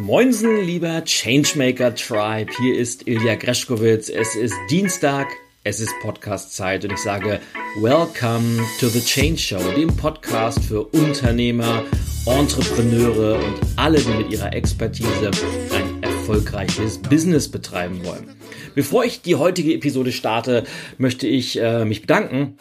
Moinsen, lieber Changemaker Tribe. Hier ist Ilja Greschkowitz. Es ist Dienstag. Es ist Podcast-Zeit und ich sage Welcome to the Change Show, dem Podcast für Unternehmer, Entrepreneure und alle, die mit ihrer Expertise ein erfolgreiches Business betreiben wollen. Bevor ich die heutige Episode starte, möchte ich äh, mich bedanken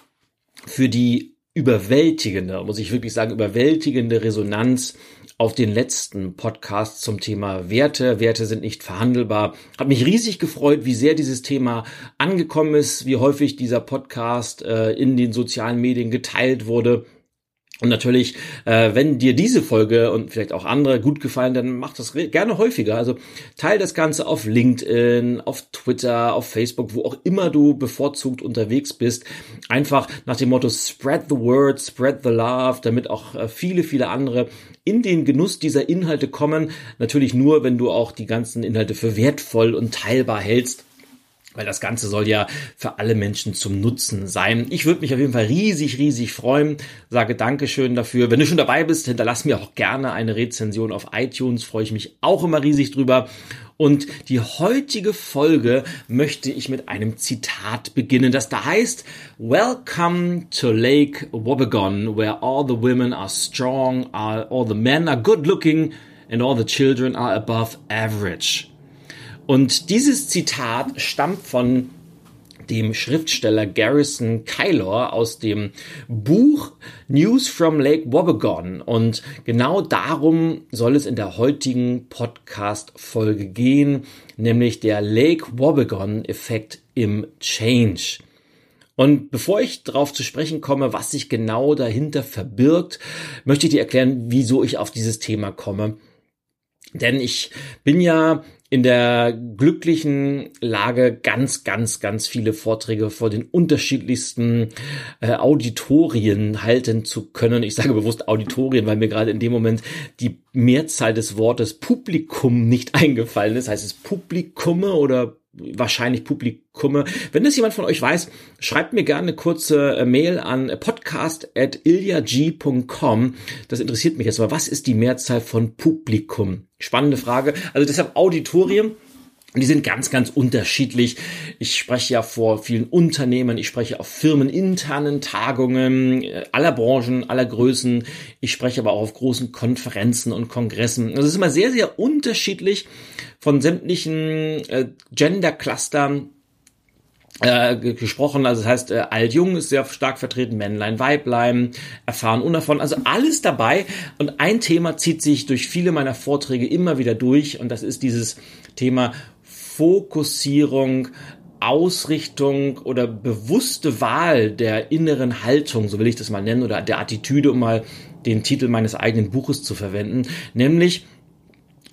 für die überwältigende, muss ich wirklich sagen, überwältigende Resonanz auf den letzten Podcast zum Thema Werte. Werte sind nicht verhandelbar. Hat mich riesig gefreut, wie sehr dieses Thema angekommen ist, wie häufig dieser Podcast äh, in den sozialen Medien geteilt wurde. Und natürlich, äh, wenn dir diese Folge und vielleicht auch andere gut gefallen, dann mach das gerne häufiger. Also teil das Ganze auf LinkedIn, auf Twitter, auf Facebook, wo auch immer du bevorzugt unterwegs bist. Einfach nach dem Motto Spread the word, spread the love, damit auch äh, viele, viele andere in den Genuss dieser Inhalte kommen. Natürlich nur, wenn du auch die ganzen Inhalte für wertvoll und teilbar hältst weil das Ganze soll ja für alle Menschen zum Nutzen sein. Ich würde mich auf jeden Fall riesig, riesig freuen. Sage Dankeschön dafür. Wenn du schon dabei bist, hinterlass mir auch gerne eine Rezension auf iTunes. Freue ich mich auch immer riesig drüber. Und die heutige Folge möchte ich mit einem Zitat beginnen, das da heißt, Welcome to Lake Wobegon, where all the women are strong, all the men are good looking and all the children are above average. Und dieses Zitat stammt von dem Schriftsteller Garrison Kylor aus dem Buch News from Lake Wobegon. Und genau darum soll es in der heutigen Podcast-Folge gehen, nämlich der Lake Wobegon-Effekt im Change. Und bevor ich darauf zu sprechen komme, was sich genau dahinter verbirgt, möchte ich dir erklären, wieso ich auf dieses Thema komme. Denn ich bin ja in der glücklichen Lage, ganz, ganz, ganz viele Vorträge vor den unterschiedlichsten äh, Auditorien halten zu können. Ich sage bewusst Auditorien, weil mir gerade in dem Moment die Mehrzahl des Wortes Publikum nicht eingefallen ist. Heißt es Publikumme oder wahrscheinlich Publikumme. Wenn das jemand von euch weiß, schreibt mir gerne eine kurze äh, Mail an podcast.ilyag.com. Das interessiert mich jetzt. Aber was ist die Mehrzahl von Publikum? Spannende Frage. Also deshalb Auditorium. Die sind ganz, ganz unterschiedlich. Ich spreche ja vor vielen Unternehmen, ich spreche auf firmeninternen Tagungen äh, aller Branchen, aller Größen. Ich spreche aber auch auf großen Konferenzen und Kongressen. Das ist immer sehr, sehr unterschiedlich von sämtlichen äh, Gender-Clustern äh, gesprochen. Also das heißt, äh, alt-jung ist sehr stark vertreten, Männlein, Weiblein, erfahren, unerfahren. Also alles dabei. Und ein Thema zieht sich durch viele meiner Vorträge immer wieder durch. Und das ist dieses Thema Fokussierung Ausrichtung oder bewusste Wahl der inneren Haltung, so will ich das mal nennen, oder der Attitüde, um mal den Titel meines eigenen Buches zu verwenden, nämlich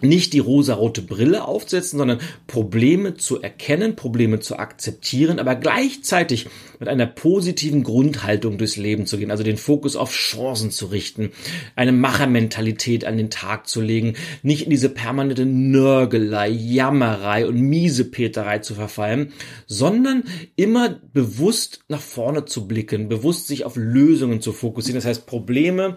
nicht die rosarote Brille aufzusetzen, sondern Probleme zu erkennen, Probleme zu akzeptieren, aber gleichzeitig mit einer positiven Grundhaltung durchs Leben zu gehen, also den Fokus auf Chancen zu richten, eine Machermentalität an den Tag zu legen, nicht in diese permanente Nörgelei, Jammerei und Miesepeterei zu verfallen, sondern immer bewusst nach vorne zu blicken, bewusst sich auf Lösungen zu fokussieren, das heißt Probleme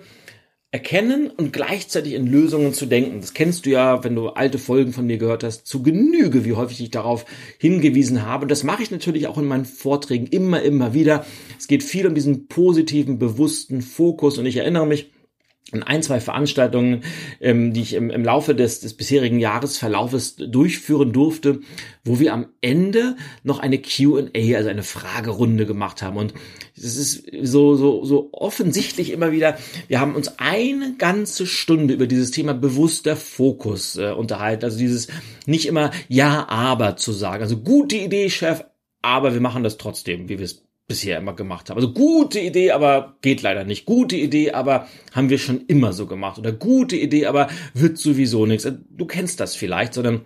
erkennen und gleichzeitig in Lösungen zu denken. Das kennst du ja, wenn du alte Folgen von mir gehört hast, zu Genüge, wie häufig ich darauf hingewiesen habe. Und das mache ich natürlich auch in meinen Vorträgen immer, immer wieder. Es geht viel um diesen positiven, bewussten Fokus und ich erinnere mich, in ein, zwei Veranstaltungen, ähm, die ich im, im Laufe des, des bisherigen Jahresverlaufes durchführen durfte, wo wir am Ende noch eine Q&A, also eine Fragerunde gemacht haben. Und es ist so, so, so offensichtlich immer wieder, wir haben uns eine ganze Stunde über dieses Thema bewusster Fokus äh, unterhalten. Also dieses nicht immer Ja, aber zu sagen. Also gute Idee, Chef, aber wir machen das trotzdem, wie wir es bisher immer gemacht habe. Also gute Idee, aber geht leider nicht. Gute Idee, aber haben wir schon immer so gemacht. Oder gute Idee, aber wird sowieso nichts. Du kennst das vielleicht, sondern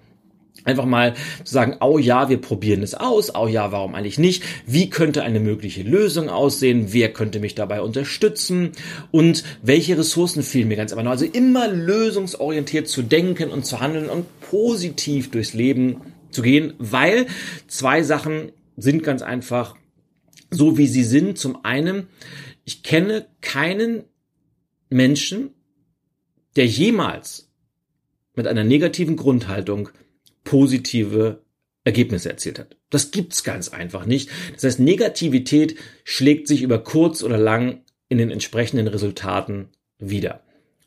einfach mal zu sagen, oh ja, wir probieren es aus, oh ja, warum eigentlich nicht? Wie könnte eine mögliche Lösung aussehen? Wer könnte mich dabei unterstützen? Und welche Ressourcen fehlen mir ganz einfach? Also immer lösungsorientiert zu denken und zu handeln und positiv durchs Leben zu gehen, weil zwei Sachen sind ganz einfach so wie sie sind. Zum einen, ich kenne keinen Menschen, der jemals mit einer negativen Grundhaltung positive Ergebnisse erzielt hat. Das gibt's ganz einfach nicht. Das heißt, Negativität schlägt sich über kurz oder lang in den entsprechenden Resultaten wieder.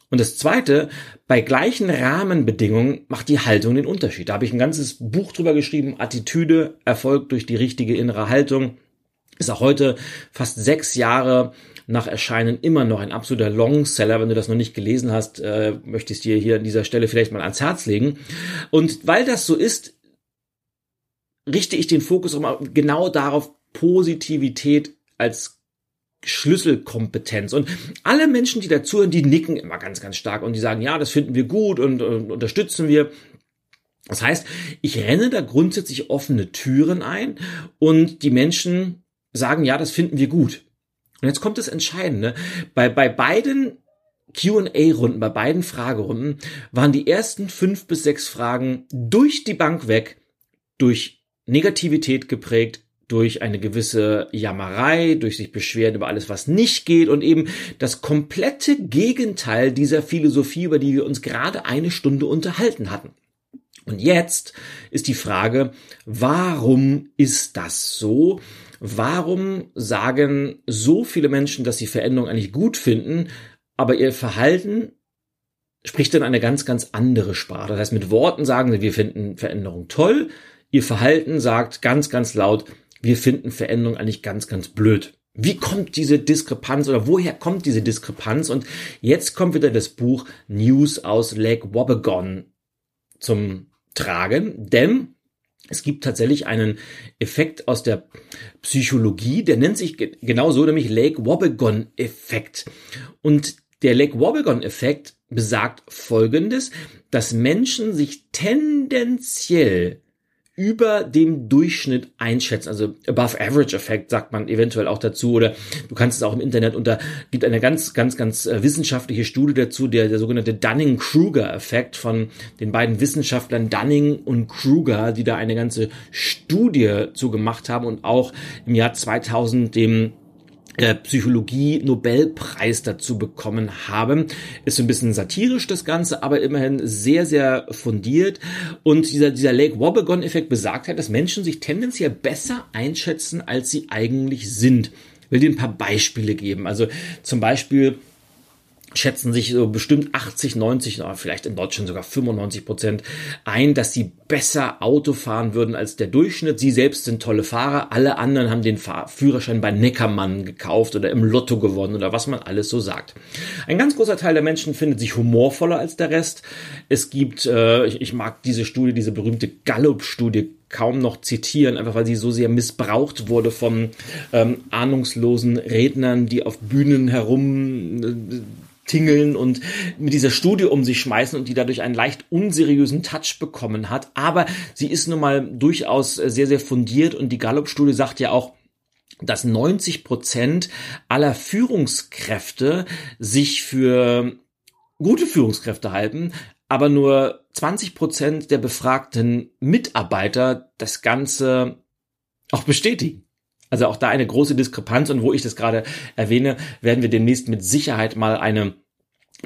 Und das zweite, bei gleichen Rahmenbedingungen macht die Haltung den Unterschied. Da habe ich ein ganzes Buch drüber geschrieben. Attitüde erfolgt durch die richtige innere Haltung. Ist auch heute fast sechs Jahre nach Erscheinen immer noch ein absoluter Longseller. Wenn du das noch nicht gelesen hast, äh, möchte ich es dir hier an dieser Stelle vielleicht mal ans Herz legen. Und weil das so ist, richte ich den Fokus immer genau darauf, Positivität als Schlüsselkompetenz. Und alle Menschen, die dazuhören, die nicken immer ganz, ganz stark und die sagen, ja, das finden wir gut und, und unterstützen wir. Das heißt, ich renne da grundsätzlich offene Türen ein und die Menschen sagen, ja, das finden wir gut. Und jetzt kommt das Entscheidende. Bei, bei beiden Q&A-Runden, bei beiden Fragerunden waren die ersten fünf bis sechs Fragen durch die Bank weg, durch Negativität geprägt, durch eine gewisse Jammerei, durch sich beschweren über alles, was nicht geht und eben das komplette Gegenteil dieser Philosophie, über die wir uns gerade eine Stunde unterhalten hatten. Und jetzt ist die Frage, warum ist das so? Warum sagen so viele Menschen, dass sie Veränderung eigentlich gut finden, aber ihr Verhalten spricht dann eine ganz, ganz andere Sprache. Das heißt, mit Worten sagen sie, wir finden Veränderung toll. Ihr Verhalten sagt ganz, ganz laut, wir finden Veränderung eigentlich ganz, ganz blöd. Wie kommt diese Diskrepanz oder woher kommt diese Diskrepanz? Und jetzt kommt wieder das Buch News aus Lake Wobegon zum Tragen, denn es gibt tatsächlich einen Effekt aus der Psychologie, der nennt sich genau so, nämlich Lake Wobegon-Effekt. Und der Lake Wobegon-Effekt besagt Folgendes, dass Menschen sich tendenziell über dem Durchschnitt einschätzen. Also above average Effekt sagt man eventuell auch dazu oder du kannst es auch im Internet unter, gibt eine ganz, ganz, ganz äh, wissenschaftliche Studie dazu, der, der sogenannte Dunning-Kruger Effekt von den beiden Wissenschaftlern Dunning und Kruger, die da eine ganze Studie zu gemacht haben und auch im Jahr 2000 dem Psychologie-Nobelpreis dazu bekommen haben. Ist so ein bisschen satirisch das Ganze, aber immerhin sehr, sehr fundiert. Und dieser, dieser Lake Wobegon-Effekt besagt halt, dass Menschen sich tendenziell besser einschätzen, als sie eigentlich sind. Ich will dir ein paar Beispiele geben. Also zum Beispiel schätzen sich so bestimmt 80, 90, vielleicht in Deutschland sogar 95 Prozent ein, dass sie besser Auto fahren würden als der Durchschnitt. Sie selbst sind tolle Fahrer. Alle anderen haben den Führerschein bei Neckermann gekauft oder im Lotto gewonnen oder was man alles so sagt. Ein ganz großer Teil der Menschen findet sich humorvoller als der Rest. Es gibt, äh, ich, ich mag diese Studie, diese berühmte Gallup-Studie kaum noch zitieren, einfach weil sie so sehr missbraucht wurde von ähm, ahnungslosen Rednern, die auf Bühnen herum äh, tingeln und mit dieser Studie um sich schmeißen und die dadurch einen leicht unseriösen Touch bekommen hat. Aber sie ist nun mal durchaus sehr, sehr fundiert und die Gallup-Studie sagt ja auch, dass 90 Prozent aller Führungskräfte sich für gute Führungskräfte halten, aber nur 20 Prozent der befragten Mitarbeiter das Ganze auch bestätigen. Also auch da eine große Diskrepanz und wo ich das gerade erwähne, werden wir demnächst mit Sicherheit mal eine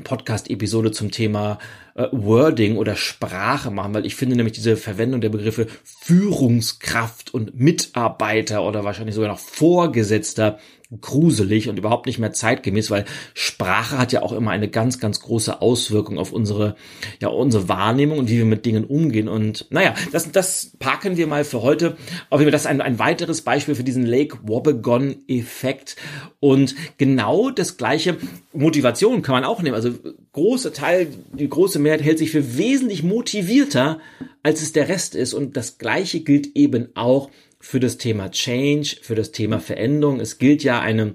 Podcast-Episode zum Thema äh, Wording oder Sprache machen, weil ich finde nämlich diese Verwendung der Begriffe Führungskraft und Mitarbeiter oder wahrscheinlich sogar noch Vorgesetzter gruselig und überhaupt nicht mehr zeitgemäß, weil Sprache hat ja auch immer eine ganz, ganz große Auswirkung auf unsere, ja, unsere Wahrnehmung und wie wir mit Dingen umgehen. Und naja, das, das parken wir mal für heute. Auf jeden Fall das ist ein, ein weiteres Beispiel für diesen Lake Wobegon-Effekt. Und genau das gleiche Motivation kann man auch nehmen. Also große Teil, die große Mehrheit hält sich für wesentlich motivierter, als es der Rest ist. Und das gleiche gilt eben auch für das Thema Change, für das Thema Veränderung. Es gilt ja eine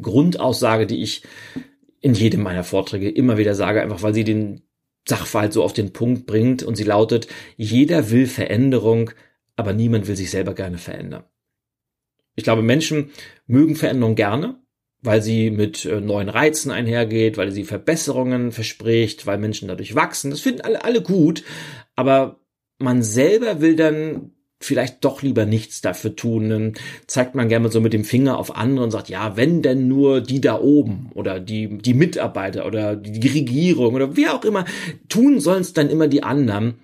Grundaussage, die ich in jedem meiner Vorträge immer wieder sage, einfach weil sie den Sachverhalt so auf den Punkt bringt und sie lautet, jeder will Veränderung, aber niemand will sich selber gerne verändern. Ich glaube, Menschen mögen Veränderung gerne, weil sie mit äh, neuen Reizen einhergeht, weil sie Verbesserungen verspricht, weil Menschen dadurch wachsen. Das finden alle, alle gut, aber man selber will dann vielleicht doch lieber nichts dafür tun. Dann zeigt man gerne so mit dem Finger auf andere und sagt, ja, wenn denn nur die da oben oder die, die Mitarbeiter oder die Regierung oder wer auch immer, tun sollen es dann immer die anderen.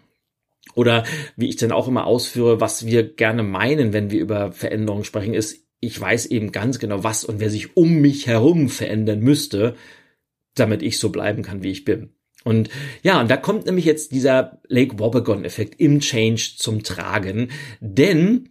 Oder wie ich dann auch immer ausführe, was wir gerne meinen, wenn wir über Veränderungen sprechen, ist, ich weiß eben ganz genau, was und wer sich um mich herum verändern müsste, damit ich so bleiben kann, wie ich bin. Und ja, und da kommt nämlich jetzt dieser Lake Wobegon-Effekt im Change zum Tragen, denn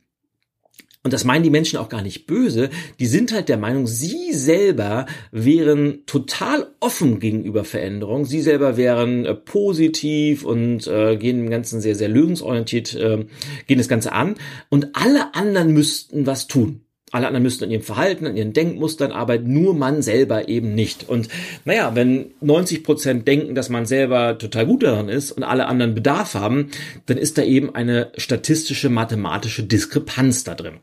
und das meinen die Menschen auch gar nicht böse, die sind halt der Meinung, sie selber wären total offen gegenüber Veränderung, sie selber wären äh, positiv und äh, gehen dem Ganzen sehr, sehr lösungsorientiert, äh, gehen das Ganze an. Und alle anderen müssten was tun. Alle anderen müssten an ihrem Verhalten, an ihren Denkmustern arbeiten, nur man selber eben nicht. Und naja, wenn 90 Prozent denken, dass man selber total gut daran ist und alle anderen Bedarf haben, dann ist da eben eine statistische, mathematische Diskrepanz da drin.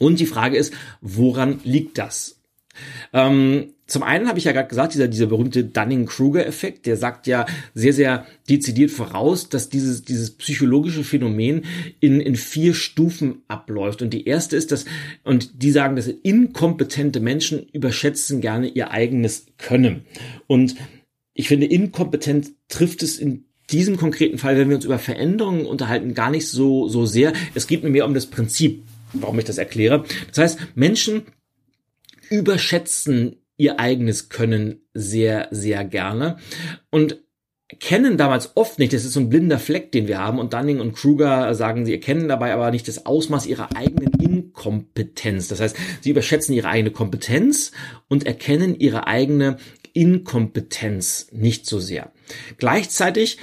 Und die Frage ist, woran liegt das? Ähm, zum einen habe ich ja gerade gesagt, dieser, dieser berühmte Dunning-Kruger-Effekt, der sagt ja sehr, sehr dezidiert voraus, dass dieses, dieses psychologische Phänomen in, in vier Stufen abläuft. Und die erste ist, dass, und die sagen, dass inkompetente Menschen überschätzen gerne ihr eigenes Können. Und ich finde, inkompetent trifft es in diesem konkreten Fall, wenn wir uns über Veränderungen unterhalten, gar nicht so, so sehr. Es geht mir mehr um das Prinzip, warum ich das erkläre. Das heißt, Menschen überschätzen ihr eigenes Können sehr, sehr gerne und kennen damals oft nicht, das ist so ein blinder Fleck, den wir haben und Dunning und Kruger sagen, sie erkennen dabei aber nicht das Ausmaß ihrer eigenen Inkompetenz. Das heißt, sie überschätzen ihre eigene Kompetenz und erkennen ihre eigene Inkompetenz nicht so sehr. Gleichzeitig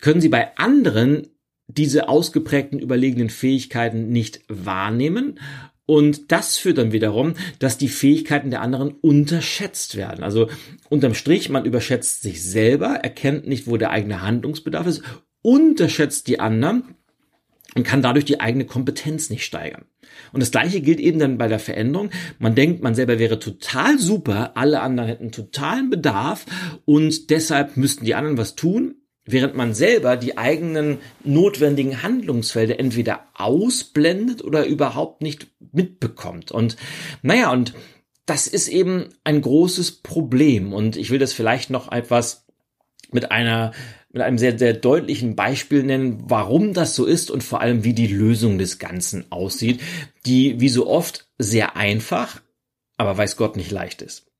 können sie bei anderen diese ausgeprägten überlegenen Fähigkeiten nicht wahrnehmen und das führt dann wiederum, dass die Fähigkeiten der anderen unterschätzt werden. Also unterm Strich, man überschätzt sich selber, erkennt nicht, wo der eigene Handlungsbedarf ist, unterschätzt die anderen und kann dadurch die eigene Kompetenz nicht steigern. Und das gleiche gilt eben dann bei der Veränderung. Man denkt, man selber wäre total super, alle anderen hätten totalen Bedarf und deshalb müssten die anderen was tun, während man selber die eigenen notwendigen Handlungsfelder entweder ausblendet oder überhaupt nicht mitbekommt. Und naja, und das ist eben ein großes Problem. Und ich will das vielleicht noch etwas mit einer mit einem sehr, sehr deutlichen Beispiel nennen, warum das so ist und vor allem, wie die Lösung des Ganzen aussieht, die wie so oft sehr einfach, aber weiß Gott nicht leicht ist.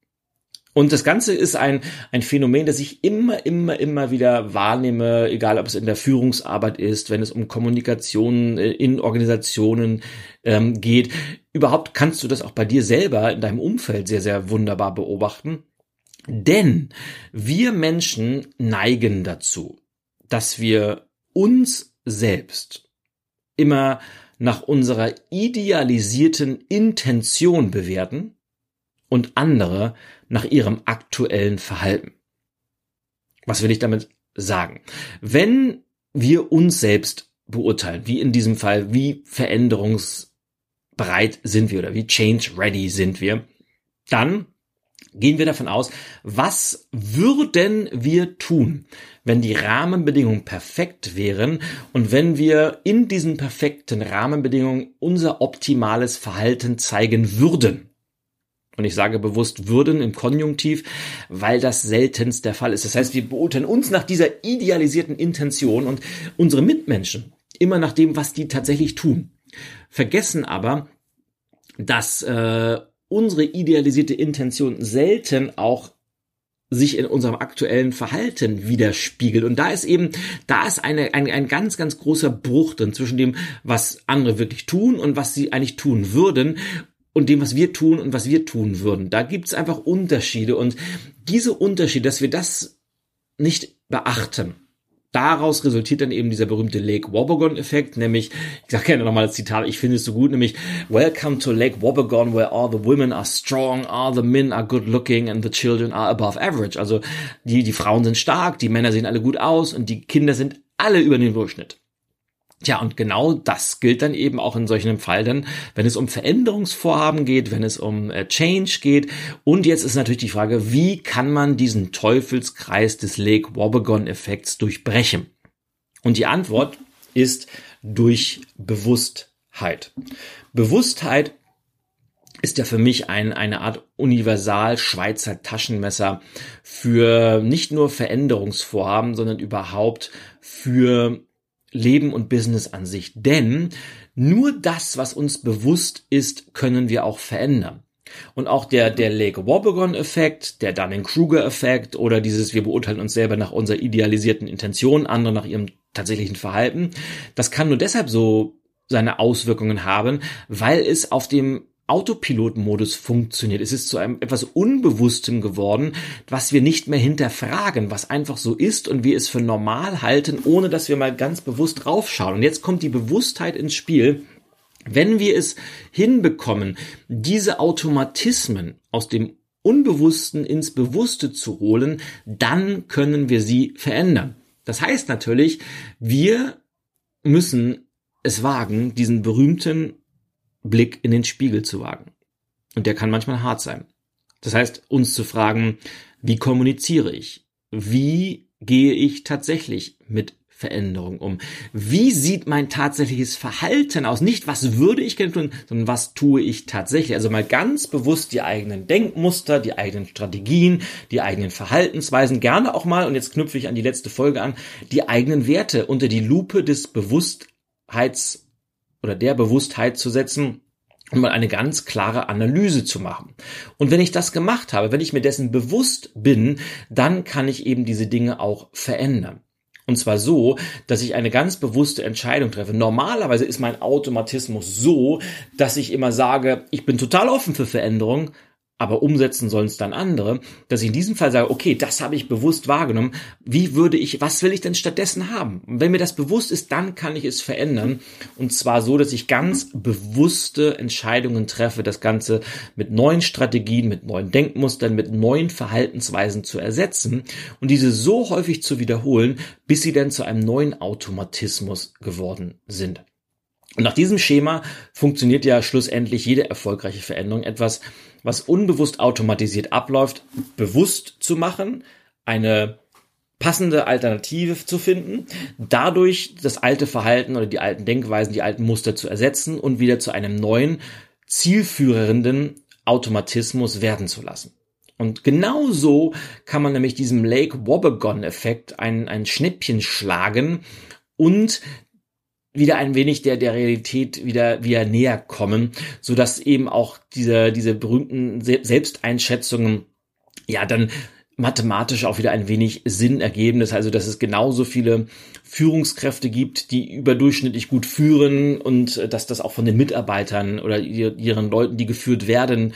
Und das Ganze ist ein, ein Phänomen, das ich immer, immer, immer wieder wahrnehme, egal ob es in der Führungsarbeit ist, wenn es um Kommunikation äh, in Organisationen ähm, geht. Überhaupt kannst du das auch bei dir selber in deinem Umfeld sehr, sehr wunderbar beobachten. Denn wir Menschen neigen dazu, dass wir uns selbst immer nach unserer idealisierten Intention bewerten und andere nach ihrem aktuellen Verhalten. Was will ich damit sagen? Wenn wir uns selbst beurteilen, wie in diesem Fall, wie veränderungsbereit sind wir oder wie change ready sind wir, dann gehen wir davon aus, was würden wir tun, wenn die Rahmenbedingungen perfekt wären und wenn wir in diesen perfekten Rahmenbedingungen unser optimales Verhalten zeigen würden. Und ich sage bewusst würden im Konjunktiv, weil das seltenst der Fall ist. Das heißt, wir beurteilen uns nach dieser idealisierten Intention und unsere Mitmenschen immer nach dem, was die tatsächlich tun. Vergessen aber, dass äh, unsere idealisierte Intention selten auch sich in unserem aktuellen Verhalten widerspiegelt. Und da ist eben, da ist eine, ein, ein ganz, ganz großer Bruch drin zwischen dem, was andere wirklich tun und was sie eigentlich tun würden und dem, was wir tun und was wir tun würden. Da gibt's einfach Unterschiede und diese Unterschiede, dass wir das nicht beachten, daraus resultiert dann eben dieser berühmte Lake Wobegon-Effekt, nämlich, ich sage gerne nochmal das Zitat, ich finde es so gut, nämlich Welcome to Lake Wobegon, where all the women are strong, all the men are good looking and the children are above average. Also die, die Frauen sind stark, die Männer sehen alle gut aus und die Kinder sind alle über den Durchschnitt. Tja, und genau das gilt dann eben auch in solchen Fall dann, wenn es um Veränderungsvorhaben geht, wenn es um äh, Change geht. Und jetzt ist natürlich die Frage, wie kann man diesen Teufelskreis des Lake Wobegon-Effekts durchbrechen? Und die Antwort ist durch Bewusstheit. Bewusstheit ist ja für mich ein, eine Art universal Schweizer Taschenmesser für nicht nur Veränderungsvorhaben, sondern überhaupt für Leben und Business an sich. Denn nur das, was uns bewusst ist, können wir auch verändern. Und auch der, der Lake Wobegon-Effekt, der Dunning-Kruger-Effekt oder dieses, wir beurteilen uns selber nach unserer idealisierten Intention, andere nach ihrem tatsächlichen Verhalten, das kann nur deshalb so seine Auswirkungen haben, weil es auf dem Autopilot-Modus funktioniert. Es ist zu einem etwas Unbewusstem geworden, was wir nicht mehr hinterfragen, was einfach so ist und wir es für normal halten, ohne dass wir mal ganz bewusst draufschauen. Und jetzt kommt die Bewusstheit ins Spiel. Wenn wir es hinbekommen, diese Automatismen aus dem Unbewussten ins Bewusste zu holen, dann können wir sie verändern. Das heißt natürlich, wir müssen es wagen, diesen berühmten Blick in den Spiegel zu wagen. Und der kann manchmal hart sein. Das heißt, uns zu fragen, wie kommuniziere ich? Wie gehe ich tatsächlich mit Veränderung um? Wie sieht mein tatsächliches Verhalten aus? Nicht, was würde ich gerne tun, sondern was tue ich tatsächlich? Also mal ganz bewusst die eigenen Denkmuster, die eigenen Strategien, die eigenen Verhaltensweisen, gerne auch mal, und jetzt knüpfe ich an die letzte Folge an, die eigenen Werte unter die Lupe des Bewusstheits oder der Bewusstheit zu setzen um mal eine ganz klare Analyse zu machen. Und wenn ich das gemacht habe, wenn ich mir dessen bewusst bin, dann kann ich eben diese Dinge auch verändern. Und zwar so, dass ich eine ganz bewusste Entscheidung treffe. Normalerweise ist mein Automatismus so, dass ich immer sage, ich bin total offen für Veränderung, aber umsetzen sollen es dann andere, dass ich in diesem Fall sage, okay, das habe ich bewusst wahrgenommen. Wie würde ich, was will ich denn stattdessen haben? Und wenn mir das bewusst ist, dann kann ich es verändern. Und zwar so, dass ich ganz bewusste Entscheidungen treffe, das Ganze mit neuen Strategien, mit neuen Denkmustern, mit neuen Verhaltensweisen zu ersetzen und diese so häufig zu wiederholen, bis sie dann zu einem neuen Automatismus geworden sind. Und nach diesem Schema funktioniert ja schlussendlich jede erfolgreiche Veränderung etwas, was unbewusst automatisiert abläuft, bewusst zu machen, eine passende Alternative zu finden, dadurch das alte Verhalten oder die alten Denkweisen, die alten Muster zu ersetzen und wieder zu einem neuen, zielführenden Automatismus werden zu lassen. Und genau so kann man nämlich diesem Lake Wobegon-Effekt ein, ein Schnippchen schlagen und wieder ein wenig der, der Realität wieder, wieder näher kommen, so dass eben auch diese, diese berühmten Selbsteinschätzungen ja dann mathematisch auch wieder ein wenig Sinn ergeben. Das heißt also, dass es genauso viele Führungskräfte gibt, die überdurchschnittlich gut führen und dass das auch von den Mitarbeitern oder ihren Leuten, die geführt werden,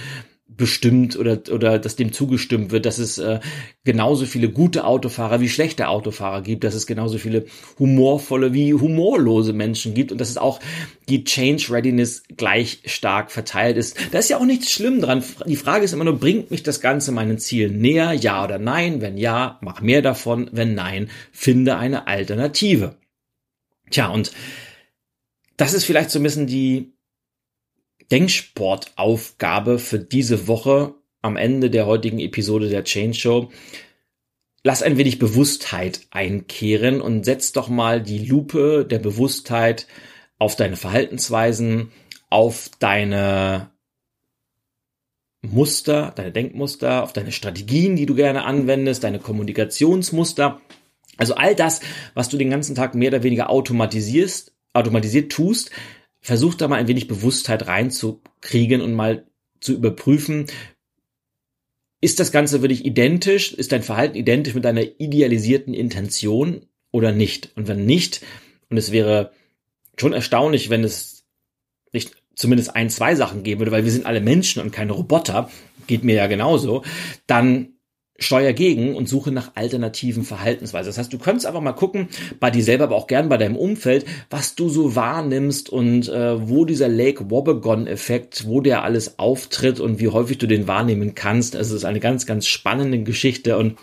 bestimmt oder, oder dass dem zugestimmt wird, dass es äh, genauso viele gute Autofahrer wie schlechte Autofahrer gibt, dass es genauso viele humorvolle wie humorlose Menschen gibt und dass es auch die Change Readiness gleich stark verteilt ist. Da ist ja auch nichts schlimm dran. Die Frage ist immer nur, bringt mich das Ganze meinen Zielen näher? Ja oder nein? Wenn ja, mach mehr davon. Wenn nein, finde eine Alternative. Tja, und das ist vielleicht so ein bisschen die Denksportaufgabe für diese Woche am Ende der heutigen Episode der Change Show. Lass ein wenig Bewusstheit einkehren und setz doch mal die Lupe der Bewusstheit auf deine Verhaltensweisen, auf deine Muster, deine Denkmuster, auf deine Strategien, die du gerne anwendest, deine Kommunikationsmuster. Also all das, was du den ganzen Tag mehr oder weniger automatisierst, automatisiert tust, versuch da mal ein wenig Bewusstheit reinzukriegen und mal zu überprüfen, ist das Ganze wirklich identisch? Ist dein Verhalten identisch mit deiner idealisierten Intention oder nicht? Und wenn nicht, und es wäre schon erstaunlich, wenn es nicht zumindest ein, zwei Sachen geben würde, weil wir sind alle Menschen und keine Roboter, geht mir ja genauso, dann steuer gegen und suche nach alternativen Verhaltensweisen. Das heißt, du könntest einfach mal gucken, bei dir selber, aber auch gern bei deinem Umfeld, was du so wahrnimmst und äh, wo dieser Lake Wobegon-Effekt, wo der alles auftritt und wie häufig du den wahrnehmen kannst. Also es ist eine ganz, ganz spannende Geschichte und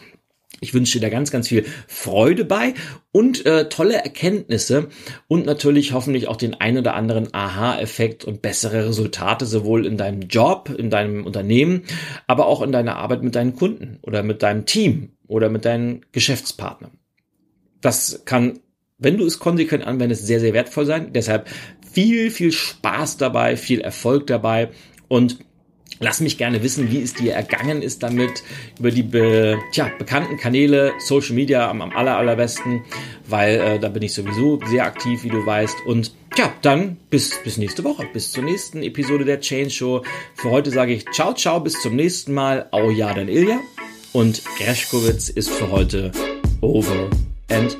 ich wünsche dir da ganz, ganz viel Freude bei und äh, tolle Erkenntnisse und natürlich hoffentlich auch den ein oder anderen Aha-Effekt und bessere Resultate sowohl in deinem Job, in deinem Unternehmen, aber auch in deiner Arbeit mit deinen Kunden oder mit deinem Team oder mit deinen Geschäftspartnern. Das kann wenn du es konsequent anwendest, sehr, sehr wertvoll sein. Deshalb viel, viel Spaß dabei, viel Erfolg dabei und Lass mich gerne wissen, wie es dir ergangen ist damit über die be, tja, bekannten Kanäle, Social Media am, am aller, allerbesten, weil äh, da bin ich sowieso sehr aktiv, wie du weißt. Und tja, dann bis, bis nächste Woche, bis zur nächsten Episode der Change Show. Für heute sage ich ciao, ciao, bis zum nächsten Mal. Au ja, dein Ilja. Und Greschkowitz ist für heute over and